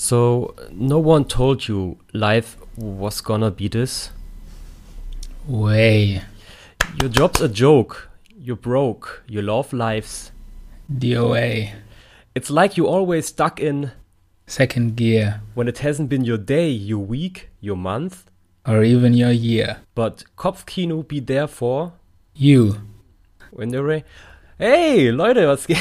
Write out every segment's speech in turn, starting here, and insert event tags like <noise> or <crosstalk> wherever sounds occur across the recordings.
So, no one told you life was gonna be this? Way. Your job's a joke. You're broke. You love lives. DOA. It's like you always stuck in Second gear. when it hasn't been your day, your week, your month. Or even your year. But Kopfkino be there for You. when the. Hey, Leute, was geht?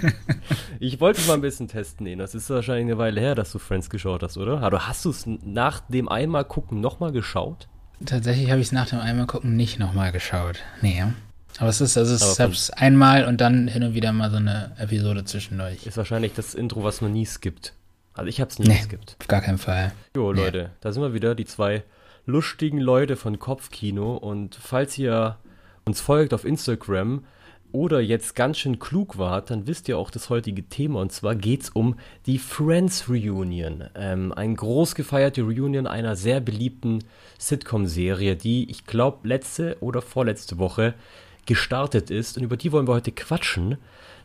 <laughs> ich wollte mal ein bisschen testen, Enos. Das ist wahrscheinlich eine Weile her, dass du Friends geschaut hast, oder? Aber hast du es nach dem einmal gucken nochmal geschaut? Tatsächlich habe ich es nach dem einmal gucken nicht nochmal geschaut. Nee. Aber es ist, also ich von- hab's einmal und dann hin und wieder mal so eine Episode zwischendurch. Ist wahrscheinlich das Intro, was man nie skippt. Also ich hab's nie Nee. geskippt. Auf gar keinen Fall. Jo, Nee. Leute, da sind wir wieder, die zwei lustigen Leute von Kopfkino. Und falls ihr uns folgt auf Instagram oder jetzt ganz schön klug wart, dann wisst ihr auch das heutige Thema. Und zwar geht's um die Friends Reunion. Ähm, ein groß gefeierte Reunion einer sehr beliebten Sitcom-Serie, die, ich glaube, letzte oder vorletzte Woche gestartet ist. Und über die wollen wir heute quatschen.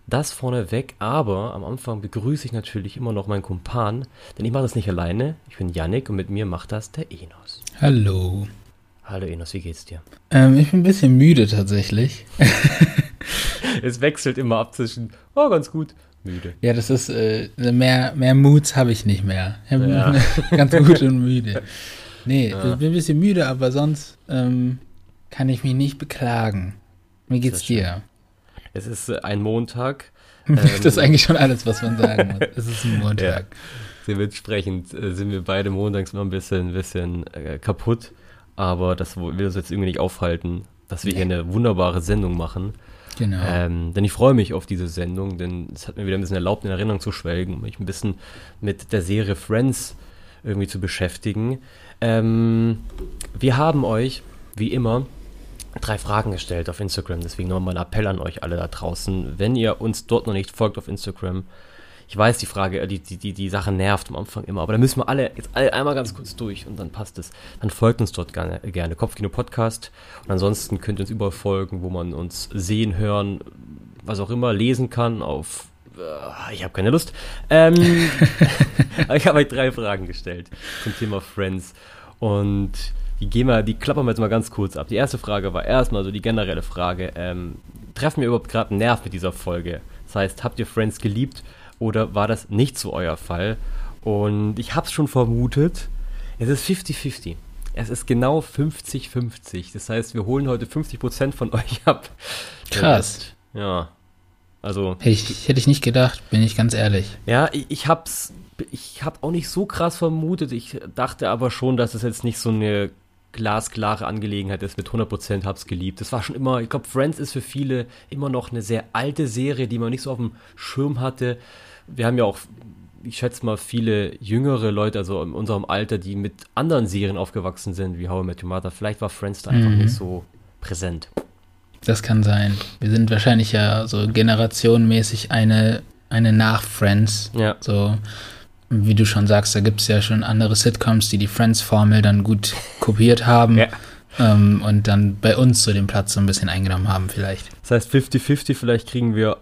Das vorneweg, aber am Anfang begrüße ich natürlich immer noch meinen Kumpan, denn ich mache das nicht alleine. Ich bin Yannick und mit mir macht das der Enos. Hallo. Hallo Enos, wie geht's dir? Ähm, ich bin ein bisschen müde tatsächlich. <laughs> <laughs> Es wechselt immer ab zwischen, oh, ganz gut, müde. Ja, das ist, äh, mehr, mehr Moods habe ich nicht mehr. Ja. <laughs> ganz gut und müde. Nee, ich bin ein bisschen müde, aber sonst ähm, kann ich mich nicht beklagen. Wie geht's dir? Es ist äh, ein Montag. <laughs> das ist eigentlich schon alles, was man sagen muss. Es ist ein Montag. Dementsprechend äh, sind wir beide montags immer ein bisschen, bisschen äh, kaputt. Aber das will uns jetzt irgendwie nicht aufhalten, dass wir hier eine wunderbare Sendung machen. Genau. Ähm, denn ich freue mich auf diese Sendung, denn es hat mir wieder ein bisschen erlaubt, in Erinnerung zu schwelgen, mich ein bisschen mit der Serie Friends irgendwie zu beschäftigen. Ähm, wir haben euch, wie immer, drei Fragen gestellt auf Instagram. Deswegen nochmal ein Appell an euch alle da draußen. Wenn ihr uns dort noch nicht folgt auf Instagram, ich weiß, die Frage, äh, die, die, die, die Sache nervt am Anfang immer, aber da müssen wir alle jetzt alle einmal ganz kurz durch und dann passt es. Dann folgt uns dort gerne, gerne Kopfkino Podcast und ansonsten könnt ihr uns überall folgen, wo man uns sehen, hören, was auch immer, lesen kann auf äh, ich habe keine Lust. Ähm, <laughs> <laughs> ich habe euch drei Fragen gestellt zum Thema Friends und die gehen wir, die klappern wir jetzt mal ganz kurz ab. Die erste Frage war erstmal so die generelle Frage: ähm, Treffen wir überhaupt gerade einen Nerv mit dieser Folge? Das heißt, habt ihr Friends geliebt oder war das nicht so euer Fall? Und ich habe es schon vermutet. Es ist 50-50. Es ist genau 50-50. Das heißt, wir holen heute 50% von <laughs> euch ab. Krass. Ja. Also, Hätte ich, hätte ich nicht gedacht, bin ich ganz ehrlich. ja, ich, ich hab's, ich hab auch nicht so krass vermutet. Ich dachte aber schon, dass es jetzt nicht so eine glasklare Angelegenheit ist. Mit 100% hab's geliebt. Das war schon immer, ich glaube, Friends ist für viele immer noch eine sehr alte Serie, die man nicht so auf dem Schirm hatte. Wir haben ja auch, ich schätze mal, viele jüngere Leute, also in unserem Alter, die mit anderen Serien aufgewachsen sind, wie How I Met Your Mother. Vielleicht war Friends da einfach Mhm. nicht so präsent. Das kann sein. Wir sind wahrscheinlich ja so generationenmäßig eine, eine nach Friends. Ja. So, wie du schon sagst, da gibt es ja schon andere Sitcoms, die die Friends-Formel dann gut <laughs> kopiert haben. Ja. Ähm, und dann bei uns so den Platz so ein bisschen eingenommen haben vielleicht. Das heißt 50-50, vielleicht kriegen wir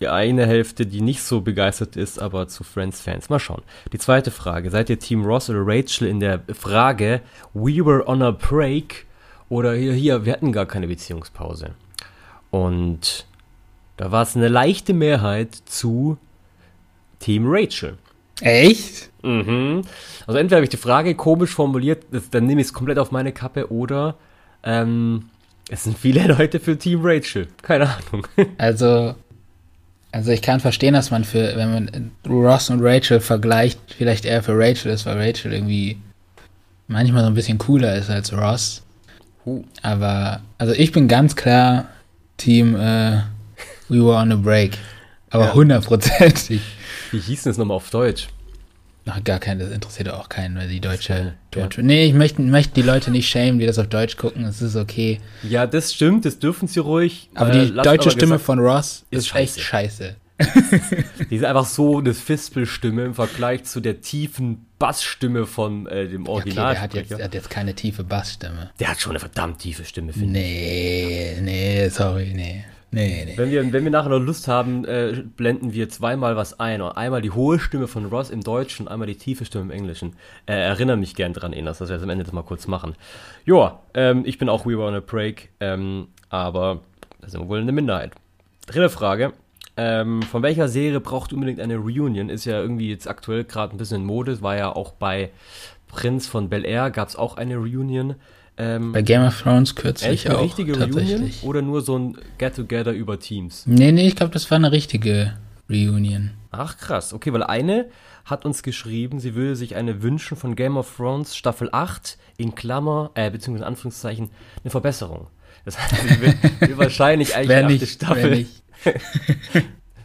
die eine Hälfte, die nicht so begeistert ist, aber zu Friends-Fans. Mal schauen. Die zweite Frage. Seid ihr Team Ross oder Rachel in der Frage We were on a break oder hier, hier, wir hatten gar keine Beziehungspause. Und da war es eine leichte Mehrheit zu Team Rachel. Echt? Mhm. Also entweder habe ich die Frage komisch formuliert, das, dann nehme ich es komplett auf meine Kappe, oder ähm, es sind viele <laughs> Leute für Team Rachel. Keine Ahnung. Also, also ich kann verstehen, dass man für, wenn man Ross und Rachel vergleicht, vielleicht eher für Rachel ist, weil Rachel irgendwie manchmal so ein bisschen cooler ist als Ross. Aber, also ich bin ganz klar Team äh, We Were on a Break. Aber Ja. hundertprozentig. Wie hieß denn das nochmal auf Deutsch? Ach, gar kein, das interessiert auch keinen, weil die deutsche, Ja. deutsche Nee, ich möchte, möchte die Leute nicht schämen, die das auf Deutsch gucken. Es ist okay. Ja, das stimmt, das dürfen sie ruhig. Aber Äh, die lasst deutsche Stimme gesagt, von Ross ist ist, echt scheiße. <laughs> Die ist einfach so eine Fispelstimme im Vergleich zu der tiefen Bassstimme von äh, dem Okay, Original. der hat jetzt, der hat jetzt keine tiefe Bassstimme. der hat schon eine verdammt tiefe Stimme, finde ich. Nee, nee, sorry, nee. Nee, nee. Wenn wir, wenn wir nachher noch Lust haben, äh, blenden wir zweimal was ein. Einmal die hohe Stimme von Ross im Deutschen, einmal die tiefe Stimme im Englischen. Äh, erinnere mich gern dran, Enas, dass wir das am Ende das mal kurz machen. Joa, ähm, ich bin auch We Were on a Break, ähm, aber da sind wir wohl eine Minderheit. Dritte Frage. Ähm, von welcher Serie braucht unbedingt eine Reunion? Ist ja irgendwie jetzt aktuell gerade ein bisschen in Mode. War ja auch bei Prinz von Bel Air gab es auch eine Reunion. Ähm, Bei Game of Thrones kürzlich echt eine auch. richtige Reunion oder nur so ein Get-Together über Teams? Nee, nee, ich glaube, das war eine richtige Reunion. Ach krass, okay, weil eine hat uns geschrieben, sie würde sich eine wünschen von Game of Thrones Staffel 8 in Klammer, äh, beziehungsweise in Anführungszeichen, eine Verbesserung. Das heißt, sie will, <laughs> will wahrscheinlich eigentlich die achte Staffel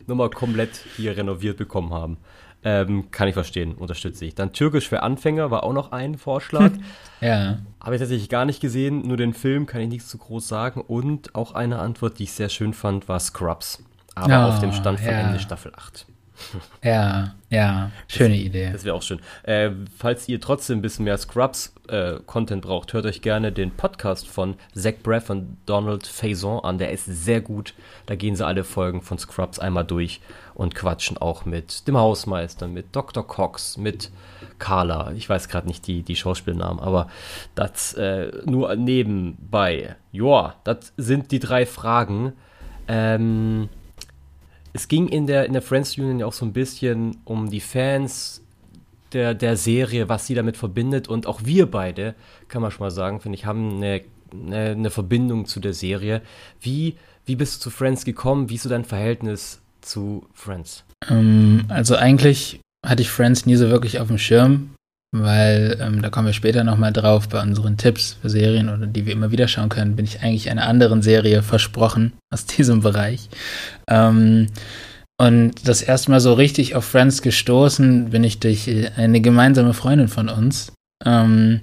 nochmal <laughs> komplett hier renoviert bekommen haben. Ähm, kann ich verstehen, unterstütze ich. Dann Türkisch für Anfänger war auch noch ein Vorschlag. <laughs> ja. Habe ich tatsächlich gar nicht gesehen, nur den Film kann ich nichts zu groß sagen. Und auch eine Antwort, die ich sehr schön fand, war Scrubs. Aber oh, auf dem Stand von ja. Ende Staffel 8. Ja, ja, schöne das, Idee. Das wäre auch schön. Äh, falls ihr trotzdem ein bisschen mehr Scrubs-Content äh, braucht, hört euch gerne den Podcast von Zach Braff und Donald Faison an. Der ist sehr gut. Da gehen sie alle Folgen von Scrubs einmal durch und quatschen auch mit dem Hausmeister, mit Dr. Cox, mit Carla. Ich weiß gerade nicht die, die Schauspielnamen, aber das äh, nur nebenbei. Joa, das sind die drei Fragen. Ähm, es ging in der, in der Friends Union ja auch so ein bisschen um die Fans der, der Serie, was sie damit verbindet. Und auch wir beide, kann man schon mal sagen, finde ich, haben eine, eine, eine, Verbindung zu der Serie. Wie, wie bist du zu Friends gekommen? Wie ist so dein Verhältnis zu Friends? Ähm, also eigentlich hatte ich Friends nie so wirklich auf dem Schirm weil ähm, da kommen wir später nochmal drauf bei unseren Tipps für Serien oder die wir immer wieder schauen können, bin ich eigentlich einer anderen Serie versprochen aus <laughs> diesem Bereich. Ähm, und das erste Mal so richtig auf Friends gestoßen bin ich durch eine gemeinsame Freundin von uns. Ähm,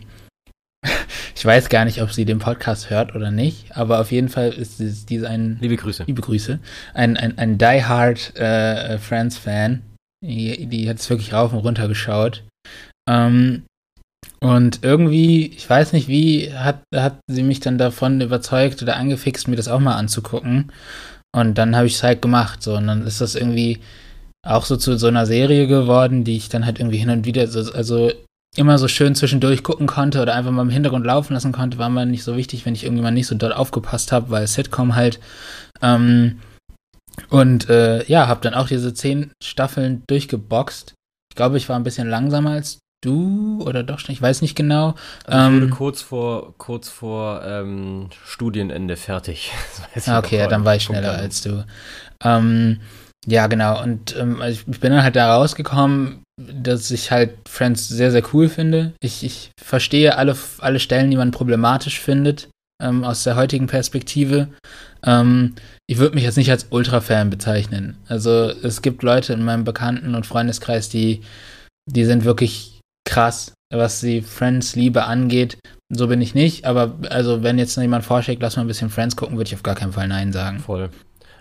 <laughs> ich weiß gar nicht, ob sie den Podcast hört oder nicht, aber auf jeden Fall ist diese ein liebe Grüße, liebe Grüße, ein ein, ein die Hard äh, Friends Fan. Die, die hat es wirklich rauf und runter geschaut ähm, und irgendwie, ich weiß nicht wie, hat, hat sie mich dann davon überzeugt oder angefixt, mir das auch mal anzugucken. Und dann habe ich es halt gemacht. So, und dann ist das irgendwie auch so zu so einer Serie geworden, die ich dann halt irgendwie hin und wieder, so, also immer so schön zwischendurch gucken konnte oder einfach mal im Hintergrund laufen lassen konnte, war mir nicht so wichtig, wenn ich irgendwie mal nicht so dort aufgepasst habe, weil Sitcom halt. Ähm, und äh, ja, habe dann auch diese zehn Staffeln durchgeboxt. Ich glaube, ich war ein bisschen langsamer als du oder doch schon, ich weiß nicht genau. Also ich wurde ähm, kurz vor, kurz vor ähm, Studienende fertig. <laughs> Ah, okay, ja, dann war ich schneller als du. Ähm, ja, genau. Und ähm, also ich bin dann halt da rausgekommen, dass ich halt Friends sehr, sehr cool finde. Ich, ich verstehe alle, alle Stellen, die man problematisch findet, ähm, aus der heutigen Perspektive. Ähm, ich würde mich jetzt nicht als Ultra-Fan bezeichnen. Also es gibt Leute in meinem Bekannten- und Freundeskreis, die, die sind wirklich krass, was die Friends-Liebe angeht. So bin ich nicht, aber also wenn jetzt noch jemand vorschlägt, lass mal ein bisschen Friends gucken, würde ich auf gar keinen Fall Nein sagen. Voll.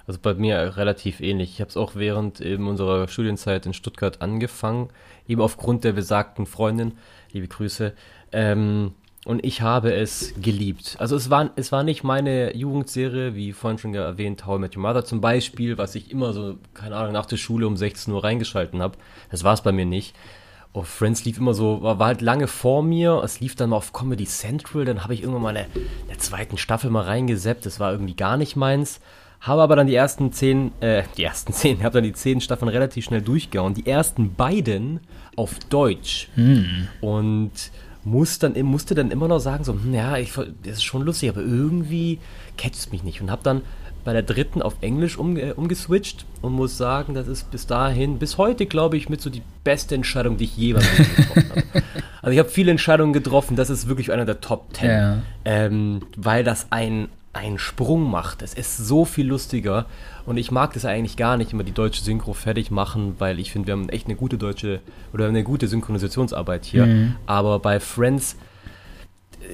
Also bei mir relativ ähnlich. Ich habe es auch während eben unserer Studienzeit in Stuttgart angefangen, eben aufgrund der besagten Freundin, liebe Grüße. Ähm, und ich habe es geliebt. Also es war, es war nicht meine Jugendserie, wie vorhin schon erwähnt, How I Met Your Mother zum Beispiel, was ich immer so, keine Ahnung, nach der Schule um 16 Uhr reingeschalten habe. Das war es bei mir nicht. Oh, Friends lief immer so, war, war, halt lange vor mir. Es lief dann mal auf Comedy Central. Dann habe ich irgendwann mal in der zweiten Staffel mal reingeseppt. Das war irgendwie gar nicht meins. Habe aber dann die ersten zehn, äh, die ersten <laughs> zehn, habe dann die zehn Staffeln relativ schnell durchgehauen. Die ersten beiden auf Deutsch. Hm. Und muss dann, musste dann immer noch sagen, so, hm, ja, ich, das ist schon lustig, aber irgendwie catcht es mich nicht. Und habe dann bei der dritten auf Englisch um, äh, umgeswitcht und muss sagen, das ist bis dahin, bis heute, glaube ich, mit so die beste Entscheidung, die ich jemals getroffen habe. <laughs> Also ich habe viele Entscheidungen getroffen, das ist wirklich einer der Top Ten, ja. ähm, weil das ein, einen Sprung macht. Es ist so viel lustiger und ich mag das eigentlich gar nicht, immer die deutsche Synchro fertig machen, weil ich finde, wir haben echt eine gute deutsche oder eine gute Synchronisationsarbeit hier. Mhm. Aber bei Friends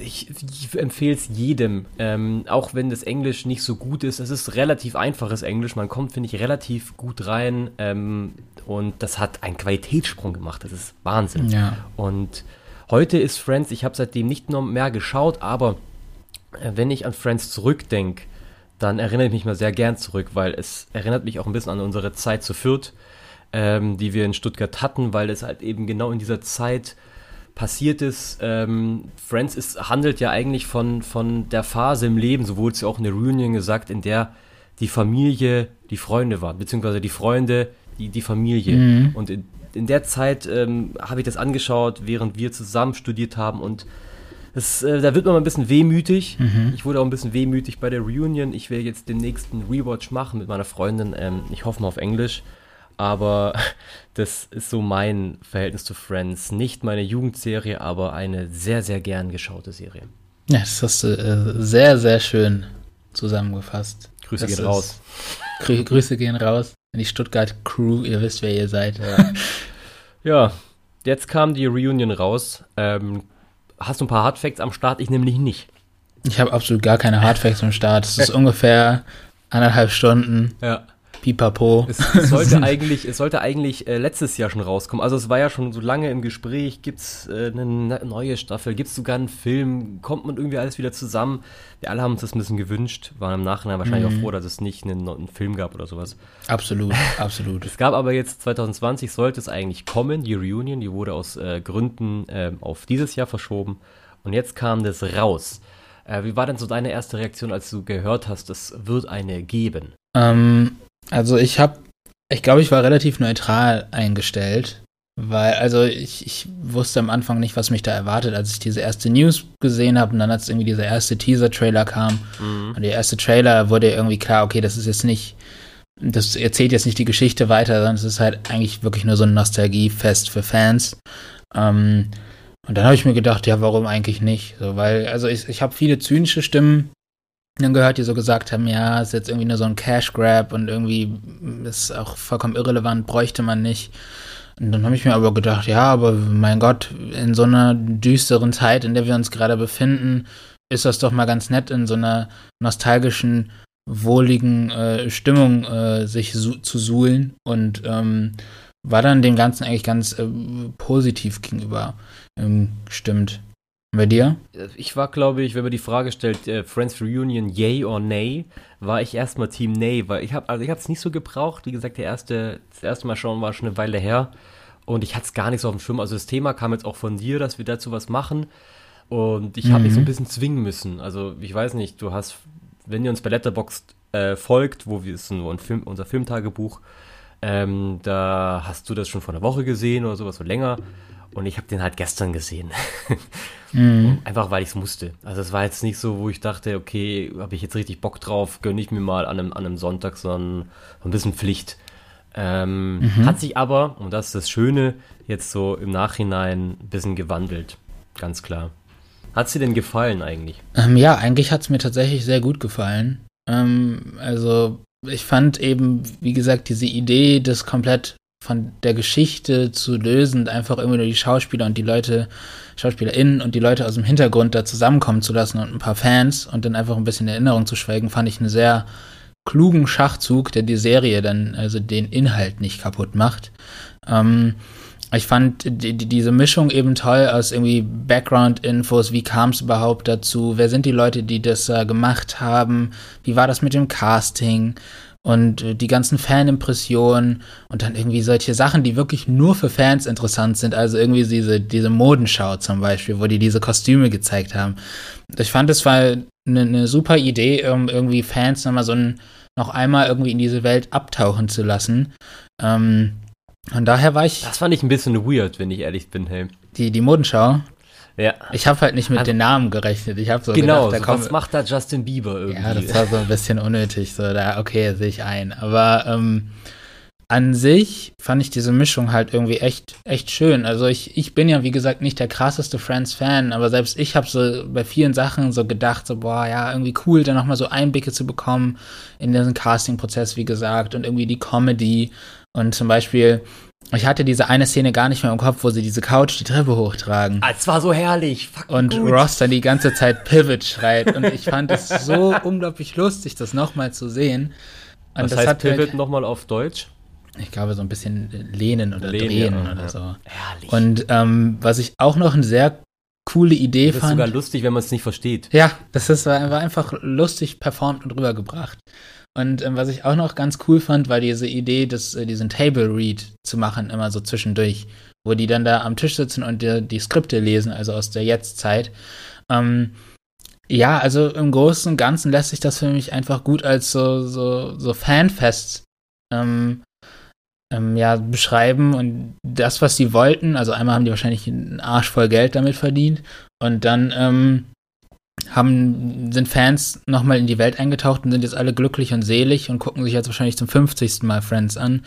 ich, ich empfehle es jedem, ähm, auch wenn das Englisch nicht so gut ist. Es ist relativ einfaches Englisch, man kommt, finde ich, relativ gut rein ähm, und das hat einen Qualitätssprung gemacht. Das ist Wahnsinn. Ja. Und heute ist Friends, ich habe seitdem nicht noch mehr geschaut, aber äh, wenn ich an Friends zurückdenke, dann erinnere ich mich mal sehr gern zurück, weil es erinnert mich auch ein bisschen an unsere Zeit zu Fürth, ähm, die wir in Stuttgart hatten, weil es halt eben genau in dieser Zeit passiert ist. Ähm, Friends ist, handelt ja eigentlich von, von der Phase im Leben, so wurde es ja auch in der Reunion gesagt, in der die Familie die Freunde waren, beziehungsweise die Freunde die, die Familie. Mhm. Und in, in, der Zeit ähm, habe ich das angeschaut, während wir zusammen studiert haben und das, äh, da wird man mal ein bisschen wehmütig. Mhm. Ich wurde auch ein bisschen wehmütig bei der Reunion. Ich will jetzt den nächsten Rewatch machen mit meiner Freundin. Ähm, ich hoffe mal auf Englisch. Aber <laughs> das ist so mein Verhältnis zu Friends. Nicht meine Jugendserie, aber eine sehr, sehr gern geschaute Serie. Ja, das hast du äh, sehr, sehr schön zusammengefasst. Grüße das gehen raus. Grü Grüße gehen raus in die Stuttgart Crew. Ihr wisst, wer ihr seid. Ja, <laughs> ja jetzt kam die Reunion raus. Ähm, hast du ein paar Hardfacts am Start? Ich nämlich nicht. Ich habe absolut gar keine Hardfacts am Start. Es ist <laughs> ungefähr anderthalb Stunden. Ja. Pipapo. Es, es sollte <laughs> eigentlich, es sollte eigentlich äh, letztes Jahr schon rauskommen. Also es war ja schon so lange im Gespräch. Gibt es äh, eine neue Staffel? Gibt es sogar einen Film? Kommt man irgendwie alles wieder zusammen? Wir alle haben uns das ein bisschen gewünscht. Waren im Nachhinein wahrscheinlich mhm. auch froh, dass es nicht einen, einen, Film gab oder sowas. Absolut, <laughs> absolut. es gab aber jetzt 2020 sollte es eigentlich kommen, die Reunion. Die wurde aus äh, Gründen äh, auf dieses Jahr verschoben. Und jetzt kam das raus. Äh, wie war denn so deine erste Reaktion, als du gehört hast, es wird eine geben? Ähm, also ich habe, ich glaube, ich war relativ neutral eingestellt, weil, also ich, ich wusste am Anfang nicht, was mich da erwartet, als ich diese erste News gesehen habe und dann als irgendwie dieser erste Teaser-Trailer kam mhm. und der erste Trailer wurde irgendwie klar, okay, das ist jetzt nicht, das erzählt jetzt nicht die Geschichte weiter, sondern es ist halt eigentlich wirklich nur so ein Nostalgiefest für Fans. Ähm, und dann habe ich mir gedacht, ja, warum eigentlich nicht? So, weil, also ich, ich habe viele zynische Stimmen dann gehört, die so gesagt haben, ja, ist jetzt irgendwie nur so ein Cash Grab und irgendwie ist auch vollkommen irrelevant, bräuchte man nicht. Und dann habe ich mir aber gedacht, ja, aber mein Gott, in so einer düsteren Zeit, in der wir uns gerade befinden, ist das doch mal ganz nett, in so einer nostalgischen, wohligen äh, Stimmung äh, sich su zu suhlen und ähm, war dann dem Ganzen eigentlich ganz äh, positiv gegenüber ähm, gestimmt. Bei dir? Ich war, glaube ich, wenn man die Frage stellt, äh, Friends Reunion, yay or nay, war ich erstmal Team nay, weil ich habe also ich es nicht so gebraucht. Wie gesagt, der erste, das erste Mal schauen war schon eine Weile her und ich hatte es gar nicht so auf dem Schirm. Also das Thema kam jetzt auch von dir, dass wir dazu was machen und ich habe mhm. mich so ein bisschen zwingen müssen. Also ich weiß nicht, du hast, wenn ihr uns bei Letterboxd äh, folgt, wo wir es nur ein Film, unser Filmtagebuch, ähm, da hast du das schon vor einer Woche gesehen oder sowas, so länger. Und ich habe den halt gestern gesehen. <laughs> mhm. Einfach weil ich es musste. Also es war jetzt nicht so, wo ich dachte, okay, habe ich jetzt richtig Bock drauf, gönne ich mir mal an einem, an einem Sonntag, sondern ein bisschen Pflicht. Ähm, mhm. Hat sich aber, und das ist das Schöne, jetzt so im Nachhinein ein bisschen gewandelt. Ganz klar. Hat es dir denn gefallen eigentlich? Ähm, ja, eigentlich hat es mir tatsächlich sehr gut gefallen. Ähm, also ich fand eben, wie gesagt, diese Idee, das komplett von der Geschichte zu lösen, einfach irgendwie nur die Schauspieler und die Leute, SchauspielerInnen und die Leute aus dem Hintergrund da zusammenkommen zu lassen und ein paar Fans und dann einfach ein bisschen in Erinnerung zu schwelgen, fand ich einen sehr klugen Schachzug, der die Serie dann, also den Inhalt nicht kaputt macht. Ähm, ich fand die, die, diese Mischung eben toll aus irgendwie Background-Infos, wie kam es überhaupt dazu, wer sind die Leute, die das äh, gemacht haben, wie war das mit dem Casting, und äh, die ganzen Fanimpressionen und dann irgendwie solche Sachen, die wirklich nur für Fans interessant sind. Also irgendwie diese, diese Modenschau zum Beispiel, wo die diese Kostüme gezeigt haben. Ich fand, es war eine, eine super Idee, um irgendwie Fans nochmal so ein, noch einmal irgendwie in diese Welt abtauchen zu lassen. Ähm, und daher war ich. Das fand ich ein bisschen weird, wenn ich ehrlich bin, hey. Die, die Modenschau? Ja. Ich habe halt nicht mit also, den Namen gerechnet. Ich habe so genau, gedacht, da so, was macht da Justin Bieber irgendwie? Ja, das war so ein bisschen unnötig. So, da, okay, sehe ich ein. Aber ähm, an sich fand ich diese Mischung halt irgendwie echt, echt schön. Also ich, ich bin ja, wie gesagt, nicht der krasseste Friends-Fan, aber selbst ich habe so bei vielen Sachen so gedacht, so, boah, ja, irgendwie cool, da nochmal so Einblicke zu bekommen in diesen Casting-Prozess, wie gesagt, und irgendwie die Comedy. Und zum Beispiel, ich hatte diese eine Szene gar nicht mehr im Kopf, wo sie diese Couch die Treppe hochtragen. Ah, es war so herrlich. Fuck und gut. Ross dann die ganze Zeit Pivot schreit. Und ich fand es so <laughs> unglaublich lustig, das nochmal zu sehen. Und Was das heißt Pivot halt, nochmal auf Deutsch? Ich glaube, so ein bisschen lehnen oder lehnen, drehen ja, oder so. Herrlich. Und ähm, was ich auch noch einen sehr coole Idee Das ist fand. sogar lustig, wenn man es nicht versteht. Ja, das ist, war, war einfach lustig performt und rübergebracht. Und ähm, was ich auch noch ganz cool fand, war diese Idee, das, äh, diesen Table Read zu machen, immer so zwischendurch, wo die dann da am Tisch sitzen und die, die Skripte lesen, also aus der Jetztzeit. Ähm, ja, also im Großen und Ganzen lässt sich das für mich einfach gut als so, so, so Fanfest ähm, ähm, ja, beschreiben und das, was sie wollten, also einmal haben die wahrscheinlich einen Arsch voll Geld damit verdient und dann ähm, haben, sind Fans nochmal in die Welt eingetaucht und sind jetzt alle glücklich und selig und gucken sich jetzt wahrscheinlich zum 50. Mal Friends an.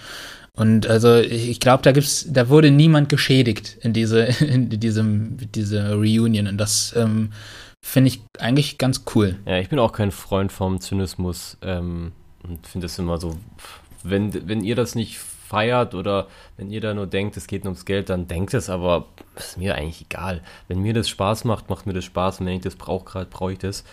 Und also ich, ich glaube, da gibt's, da wurde niemand geschädigt in diese, <laughs> in diesem, diese Reunion. Und das ähm, finde ich eigentlich ganz cool. Ja, ich bin auch kein Freund vom Zynismus ähm, und finde es immer so, wenn, wenn ihr das nicht feiert oder wenn ihr da nur denkt, es geht nur ums Geld, dann denkt es, aber ist mir eigentlich egal. Wenn mir das Spaß macht, macht mir das Spaß und wenn ich das brauche gerade, brauche ich das.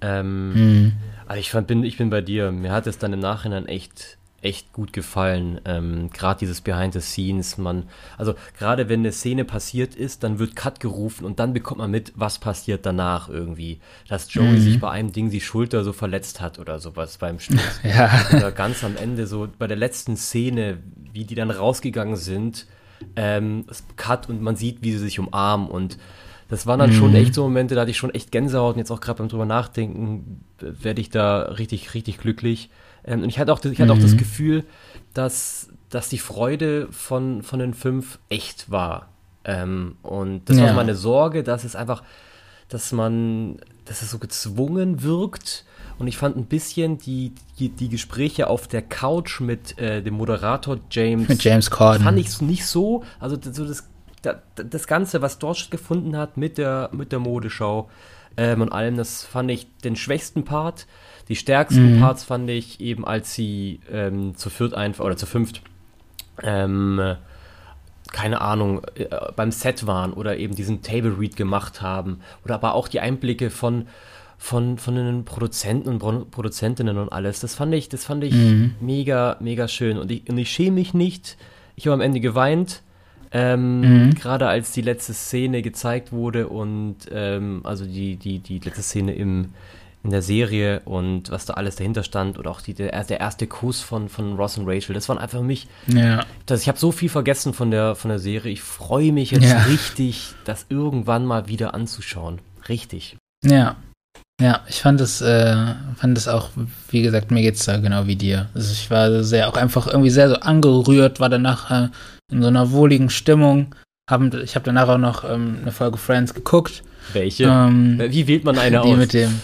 Ähm, Mhm. aber ich, fand, bin, ich bin bei dir. Mir hat es dann im Nachhinein echt, echt gut gefallen. Ähm, gerade dieses Behind the Scenes, man, also gerade wenn eine Szene passiert ist, dann wird Cut gerufen und dann bekommt man mit, was passiert danach irgendwie. Dass Joey Mhm. sich bei einem Ding die Schulter so verletzt hat oder sowas beim Sturz. <laughs> Ja. oder ganz am Ende so bei der letzten Szene, wie die dann rausgegangen sind, ähm, Cut und man sieht, wie sie sich umarmen und das waren dann schon Mhm. echt so Momente, da hatte ich schon echt Gänsehaut und jetzt auch gerade beim drüber nachdenken, äh, werde ich da richtig, richtig glücklich. Ähm, und ich hatte auch, das- ich hatte auch das Mhm. Gefühl, dass, dass die Freude von, von den fünf echt war. Ähm, und das war Ja. meine Sorge, dass es einfach, dass man, dass es so gezwungen wirkt. Und ich fand ein bisschen die, die, die Gespräche auf der Couch mit äh, dem Moderator James Mit James Corden. fand ich nicht so. Also das- so das, da- das Ganze, was dort stattgefunden hat mit der, mit der Modeschau ähm, und allem, das fand ich den schwächsten Part. Die stärksten Mhm. Parts fand ich eben, als sie ähm, zu viert einfach oder zu fünft ähm, äh, keine Ahnung, äh, beim Set waren oder eben diesen Table Read gemacht haben. Oder aber auch die Einblicke von, von, von den Produzenten und Pro Produzentinnen und alles. Das fand ich, das fand ich Mhm. mega, mega schön. Und ich, und ich schäme mich nicht. Ich habe am Ende geweint. Ähm, Mhm. Gerade als die letzte Szene gezeigt wurde und ähm, also die, die, die letzte Szene im, in der Serie und was da alles dahinter stand oder auch die, der, der erste Kuss von, von Ross und Rachel, das waren einfach für mich Ja. das, ich habe so viel vergessen von der, von der Serie. Ich freue mich jetzt Ja. richtig, das irgendwann mal wieder anzuschauen. Richtig. Ja. Ja, ich fand es, äh, fand es auch, wie gesagt, mir geht's da genau wie dir. Also ich war sehr, auch einfach irgendwie sehr so angerührt, war danach äh, in so einer wohligen Stimmung. Haben, ich habe danach auch noch ähm, eine Folge Friends geguckt. Welche? Ähm, Wie wählt man eine die aus? mit dem,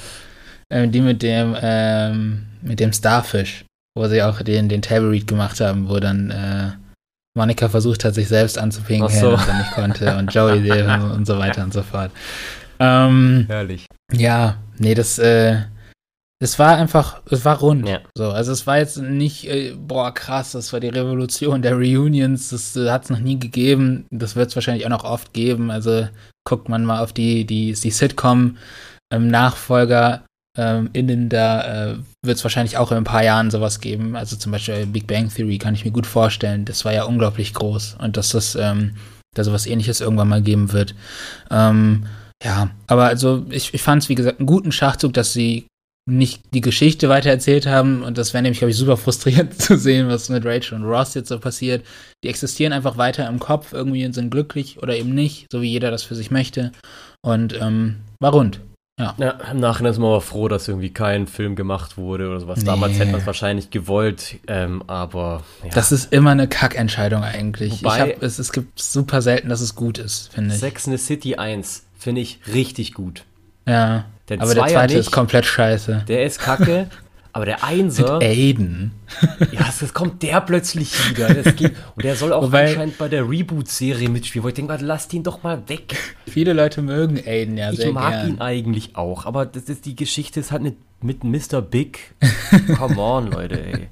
äh, die mit dem, ähm, mit dem Starfish, wo sie auch den, den Table Read gemacht haben, wo dann äh, Monika versucht hat, sich selbst anzupinkeln so. und dann nicht konnte und Joey <laughs> und, und so weiter und so fort. Ähm, Herrlich. ja, nee, das, äh, es war einfach, es war rund. Ja. So, also es war jetzt nicht, äh, boah, krass, das war die Revolution der Reunions, das äh, hat es noch nie gegeben. Das wird es wahrscheinlich auch noch oft geben. Also guckt man mal auf die, die, die Sitcom-Nachfolger ähm, innen, da äh, wird es wahrscheinlich auch in ein paar Jahren sowas geben. Also zum Beispiel Big Bang Theory kann ich mir gut vorstellen. Das war ja unglaublich groß und dass das ähm, da sowas ähnliches irgendwann mal geben wird. Ähm, ja, aber also ich, ich fand es, wie gesagt, einen guten Schachzug, dass sie nicht die Geschichte weitererzählt haben und das wäre nämlich, glaube ich, super frustrierend <laughs> zu sehen, was mit Rachel und Ross jetzt so passiert. Die existieren einfach weiter im Kopf irgendwie und sind glücklich oder eben nicht, so wie jeder das für sich möchte. Und ähm, war rund. Ja, im Nachhinein ist man aber froh, dass irgendwie kein Film gemacht wurde oder sowas. Nee. Damals hätte man es wahrscheinlich gewollt, ähm, aber ja. Das ist immer eine Kackentscheidung eigentlich. Wobei- hab, es, es gibt super selten, dass es gut ist, finde ich. Sex in the City 1 finde ich richtig gut. Ja. Der aber der zweite nicht. ist komplett scheiße. Der ist kacke, <laughs> aber der Einser, Aiden. ja, es kommt der plötzlich wieder. Geht, und der soll auch Wobei- anscheinend bei der Reboot-Serie mitspielen, wo ich denke, mal, lasst ihn doch mal weg. Viele Leute mögen Aiden ja Ich sehr mag gern. ihn eigentlich auch, aber das ist, die Geschichte ist halt mit, mit Mr. Big. <laughs> Come on, Leute, ey.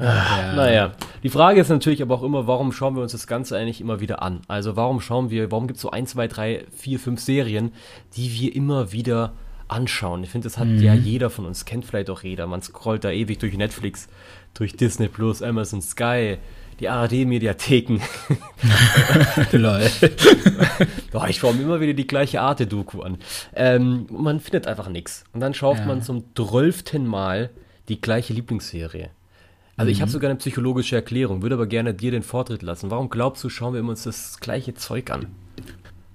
Ja. Naja, die Frage ist natürlich aber auch immer, warum schauen wir uns das Ganze eigentlich immer wieder an? Also warum schauen wir, warum gibt es so 1, 2, 3, 4, 5 Serien, die wir immer wieder anschauen? Ich finde, das hat Mhm. ja jeder von uns, kennt vielleicht auch jeder. Man scrollt da ewig durch Netflix, durch Disney Plus, Amazon Sky, die ARD-Mediatheken. <laughs> Lol. <laughs> Boah, ich schaue mir immer wieder die gleiche Arte-Doku an. Ähm, man findet einfach nichts. Und dann schaut Ja. man zum zwölften Mal die gleiche Lieblingsserie. Also ich habe Mhm. sogar eine psychologische Erklärung, würde aber gerne dir den Vortritt lassen. Warum glaubst du, schauen wir uns das gleiche Zeug an?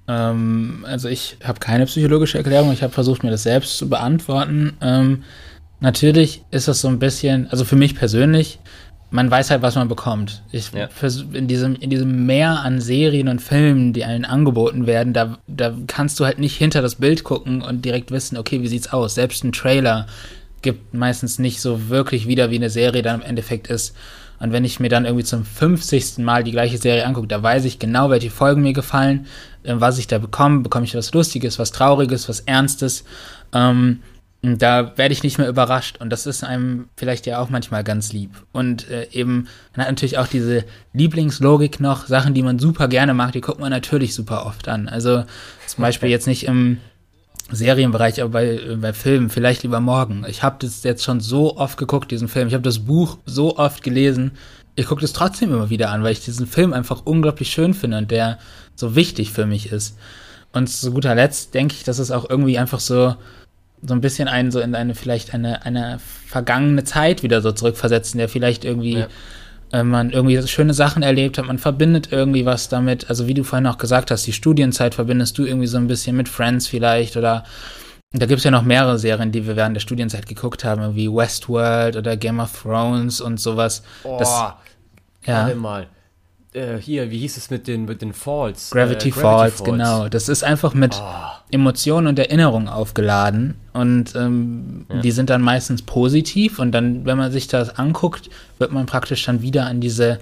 Ähm, also ich habe keine psychologische Erklärung, ich habe versucht, mir das selbst zu beantworten. Ähm, natürlich ist das so ein bisschen, also für mich persönlich, man weiß halt, was man bekommt. Ich Ja. in diesem, in diesem Meer an Serien und Filmen, die einem angeboten werden, da, da kannst du halt nicht hinter das Bild gucken und direkt wissen, okay, wie sieht's aus? Selbst ein Trailer gibt meistens nicht so wirklich wieder, wie eine Serie dann im Endeffekt ist. Und wenn ich mir dann irgendwie zum 50. Mal die gleiche Serie angucke, da weiß ich genau, welche Folgen mir gefallen, was ich da bekomme. Bekomme ich was Lustiges, was Trauriges, was Ernstes. Ähm, da werde ich nicht mehr überrascht. Und das ist einem vielleicht ja auch manchmal ganz lieb. Und äh, eben, man hat natürlich auch diese Lieblingslogik noch, Sachen, die man super gerne mag, die guckt man natürlich super oft an. Also zum Beispiel jetzt nicht im Serienbereich, aber bei, bei Filmen, vielleicht lieber morgen. Ich habe das jetzt schon so oft geguckt, diesen Film. Ich habe das Buch so oft gelesen. Ich gucke das trotzdem immer wieder an, weil ich diesen Film einfach unglaublich schön finde und der so wichtig für mich ist. Und zu guter Letzt denke ich, dass es auch irgendwie einfach so, so ein bisschen einen so in eine, vielleicht eine, eine vergangene Zeit wieder so zurückversetzt, in der vielleicht irgendwie Ja. äh, man irgendwie schöne Sachen erlebt hat, man verbindet irgendwie was damit. Also wie du vorhin auch gesagt hast, die Studienzeit verbindest du irgendwie so ein bisschen mit Friends vielleicht oder da gibt es ja noch mehrere Serien, die wir während der Studienzeit geguckt haben, wie Westworld oder Game of Thrones und sowas. Oh, Das- Ja. mal. Äh, hier, wie hieß es mit den, mit den Falls? Gravity, Äh, Falls, genau. Das ist einfach mit Ah, Emotionen und Erinnerungen aufgeladen und ähm, Ja. die sind dann meistens positiv und dann, wenn man sich das anguckt, wird man praktisch dann wieder an diese,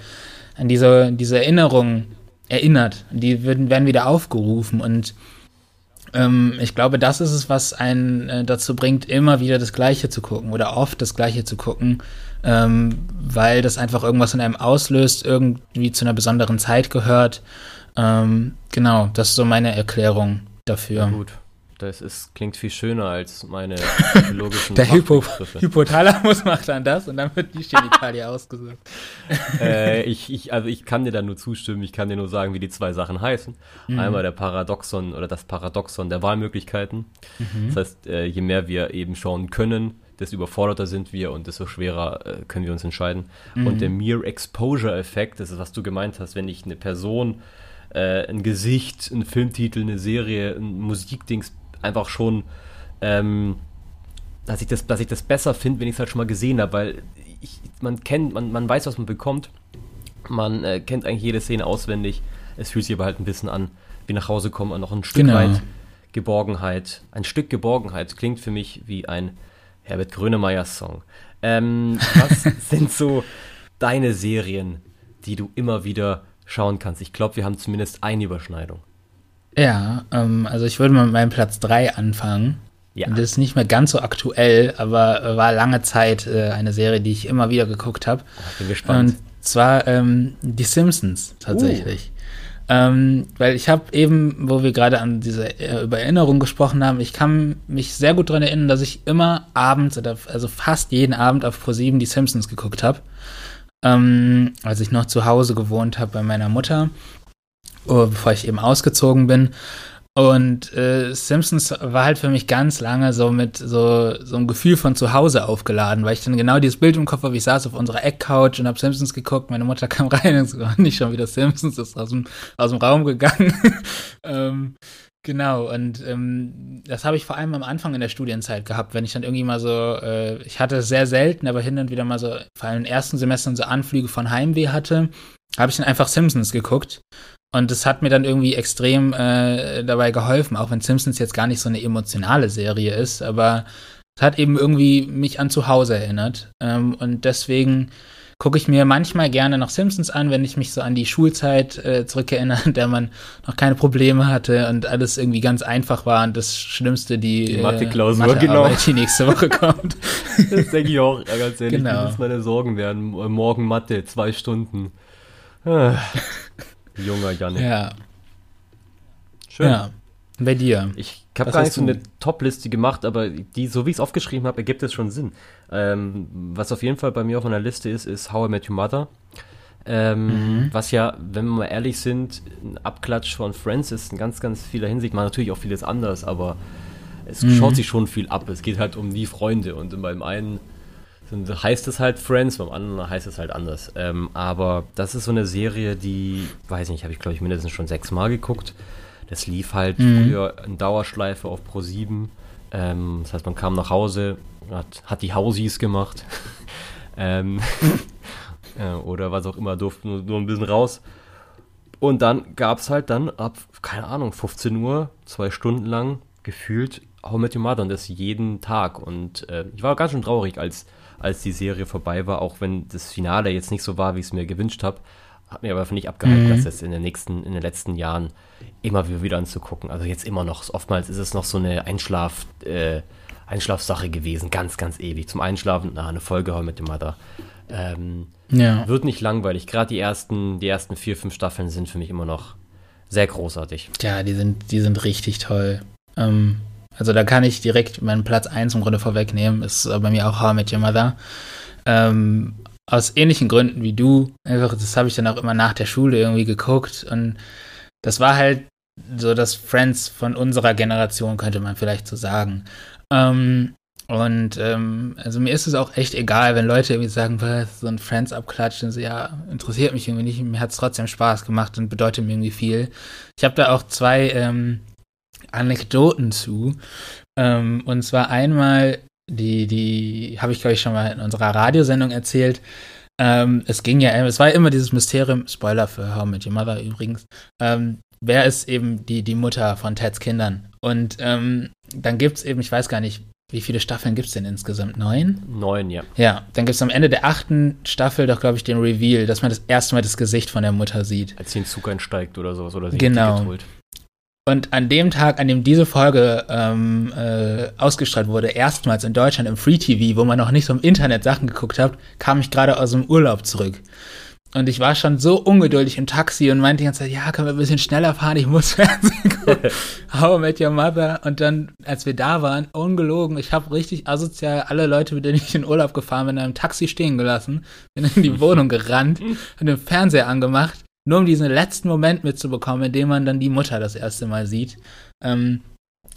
an diese, diese Erinnerungen erinnert. Die werden, werden wieder aufgerufen und ähm, ich glaube, das ist es, was einen äh, dazu bringt, immer wieder das Gleiche zu gucken oder oft das Gleiche zu gucken, ähm, weil das einfach irgendwas in einem auslöst, irgendwie zu einer besonderen Zeit gehört. Ähm, genau, das ist so meine Erklärung dafür. ja gut. Das ist, klingt viel schöner als meine <laughs> psychologischen Der Hypo. Hypothalamus macht dann das und dann wird die Genitalie <laughs> ausgesucht. äh, ich, ich, also ich kann dir da nur zustimmen, ich kann dir nur sagen, wie die zwei Sachen heißen. Mhm. Einmal der Paradoxon oder das Paradoxon der Wahlmöglichkeiten. Mhm. Das heißt, äh, je mehr wir eben schauen können, desto überforderter sind wir und desto schwerer äh, können wir uns entscheiden. Mhm. Und der Mere Exposure Effekt, das ist, was du gemeint hast, wenn ich eine Person, äh, ein Gesicht, ein Filmtitel, eine Serie, ein Musikdings einfach schon ähm, dass ich das, dass ich das besser finde, wenn ich es halt schon mal gesehen habe, weil ich, man kennt, man, man weiß, was man bekommt. Man äh, kennt eigentlich jede Szene auswendig. Es fühlt sich aber halt ein bisschen an, wie nach Hause kommen und noch ein Stück Genau. weit Geborgenheit. Ein Stück Geborgenheit klingt für mich wie ein Herbert Grönemeyer Song. Ähm, was <laughs> sind so deine Serien, die du immer wieder schauen kannst? Ich glaube, wir haben zumindest eine Überschneidung. Ja, ähm, also ich würde mal mit meinem Platz 3 anfangen. Ja. Das ist nicht mehr ganz so aktuell, aber war lange Zeit äh, eine Serie, die ich immer wieder geguckt habe. Bin gespannt. Und zwar ähm, die Simpsons tatsächlich. Ähm, weil ich habe eben, wo wir gerade an diese äh, über Erinnerung gesprochen haben, ich kann mich sehr gut daran erinnern, dass ich immer abends oder also fast jeden Abend auf Pro7 die Simpsons geguckt habe. Ähm, als ich noch zu Hause gewohnt habe bei meiner Mutter, bevor ich eben ausgezogen bin. Und äh, Simpsons war halt für mich ganz lange so mit so, so einem Gefühl von zu Hause aufgeladen, weil ich dann genau dieses Bild im Kopf habe, ich saß auf unserer Eckcouch und habe Simpsons geguckt, meine Mutter <laughs> kam rein und so, "Oh, nicht schon wieder Simpsons, ist aus dem, aus dem Raum gegangen. <laughs> ähm, genau, und ähm, das habe ich vor allem am Anfang in der Studienzeit gehabt, wenn ich dann irgendwie mal so, äh, ich hatte sehr selten, aber hin und wieder mal so, vor allem in den ersten Semestern so Anflüge von Heimweh hatte, habe ich dann einfach Simpsons geguckt. Und das hat mir dann irgendwie extrem äh, dabei geholfen, auch wenn Simpsons jetzt gar nicht so eine emotionale Serie ist, aber es hat eben irgendwie mich an zu Hause erinnert. Ähm, und deswegen gucke ich mir manchmal gerne noch Simpsons an, wenn ich mich so an die Schulzeit äh, zurückerinnere, <laughs> in der man noch keine Probleme hatte und alles irgendwie ganz einfach war und das Schlimmste, die, Die Mathe-Klausur, Mathearbeit, genau. die nächste Woche <laughs> kommt. Das denke ich auch, ganz ehrlich, Genau. das meine Sorgen werden. M- Morgen Mathe, zwei Stunden. Ah, Junger Janik. ja, Schön. ja. Bei dir. Ich habe gar nicht so eine Top-Liste gemacht, aber die, so wie ich es aufgeschrieben habe, ergibt es schon Sinn. Ähm, was auf jeden Fall bei mir auf meiner Liste ist, ist How I Met Your Mother. Ähm, mhm. Was ja, wenn wir mal ehrlich sind, ein Abklatsch von Friends ist in ganz, ganz vieler Hinsicht mal natürlich auch vieles anders, aber es mhm. schaut sich schon viel ab. Es geht halt um die Freunde und beim einen heißt es halt Friends, beim anderen heißt es halt anders. Ähm, aber das ist so eine Serie, die, weiß nicht, habe ich glaube ich mindestens schon sechsmal geguckt. Das lief halt mhm. früher in Dauerschleife auf Pro 7. Ähm, das heißt, man kam nach Hause, hat, hat die Hausies gemacht. <laughs> ähm, <laughs> äh, oder was auch immer, durfte nur, nur ein bisschen raus. Und dann gab es halt dann ab, keine Ahnung, 15 Uhr, zwei Stunden lang gefühlt How Met Your Mother und das jeden Tag. Und äh, ich war ganz schön traurig, als, als die Serie vorbei war, auch wenn das Finale jetzt nicht so war, wie ich es mir gewünscht habe. Hat mir aber nicht abgehalten, mhm. dass es in den nächsten, in den letzten Jahren immer wieder anzugucken. Also jetzt immer noch, oftmals ist es noch so eine Einschlaf, äh, Einschlafsache gewesen, ganz, ganz ewig. Zum Einschlafen, na, eine Folge Met Your Mother. Ähm, ja. Wird nicht langweilig. Gerade die ersten, die ersten vier, fünf Staffeln sind für mich immer noch sehr großartig. Ja, die sind, die sind richtig toll. Ähm, also da kann ich direkt meinen Platz 1 im Grunde vorwegnehmen. Ist bei mir auch How Met Your Mother. Ähm, aus ähnlichen Gründen wie du. Einfach, das habe ich dann auch immer nach der Schule irgendwie geguckt. Und das war halt so das Friends von unserer Generation, könnte man vielleicht so sagen. Ähm, und ähm, also mir ist es auch echt egal, wenn Leute irgendwie sagen, was, so ein Friends abklatschen, so ja, interessiert mich irgendwie nicht, mir hat es trotzdem Spaß gemacht und bedeutet mir irgendwie viel. Ich habe da auch zwei ähm, Anekdoten zu. Ähm, und zwar einmal, die, die habe ich, glaube ich, schon mal in unserer Radiosendung erzählt. Ähm, es ging ja, es war immer dieses Mysterium, Spoiler für How Met Your Mother übrigens, ähm, wer ist eben die, die Mutter von Teds Kindern? Und ähm, dann gibt es eben, ich weiß gar nicht, wie viele Staffeln gibt es denn insgesamt? Neun? Neun, ja. Ja, dann gibt es am Ende der achten Staffel doch, glaube ich, den Reveal, dass man das erste Mal das Gesicht von der Mutter sieht. Als sie in den Zug einsteigt oder sowas, oder sie genau. holt. Und an dem Tag, an dem diese Folge ähm, äh, ausgestrahlt wurde, erstmals in Deutschland im Free TV, wo man noch nicht so im Internet Sachen geguckt hat, kam ich gerade aus dem Urlaub zurück. Und ich war schon so ungeduldig im Taxi und meinte die ganze Zeit, ja, können wir ein bisschen schneller fahren, ich muss <laughs> Fernsehen gucken. <laughs> How I Met Your Mother. Und dann, als wir da waren, ungelogen, ich habe richtig asozial alle Leute, mit denen ich in Urlaub gefahren bin, in einem Taxi stehen gelassen, bin in die <laughs> Wohnung gerannt, und den Fernseher angemacht nur um diesen letzten Moment mitzubekommen, in dem man dann die Mutter das erste Mal sieht. Ähm,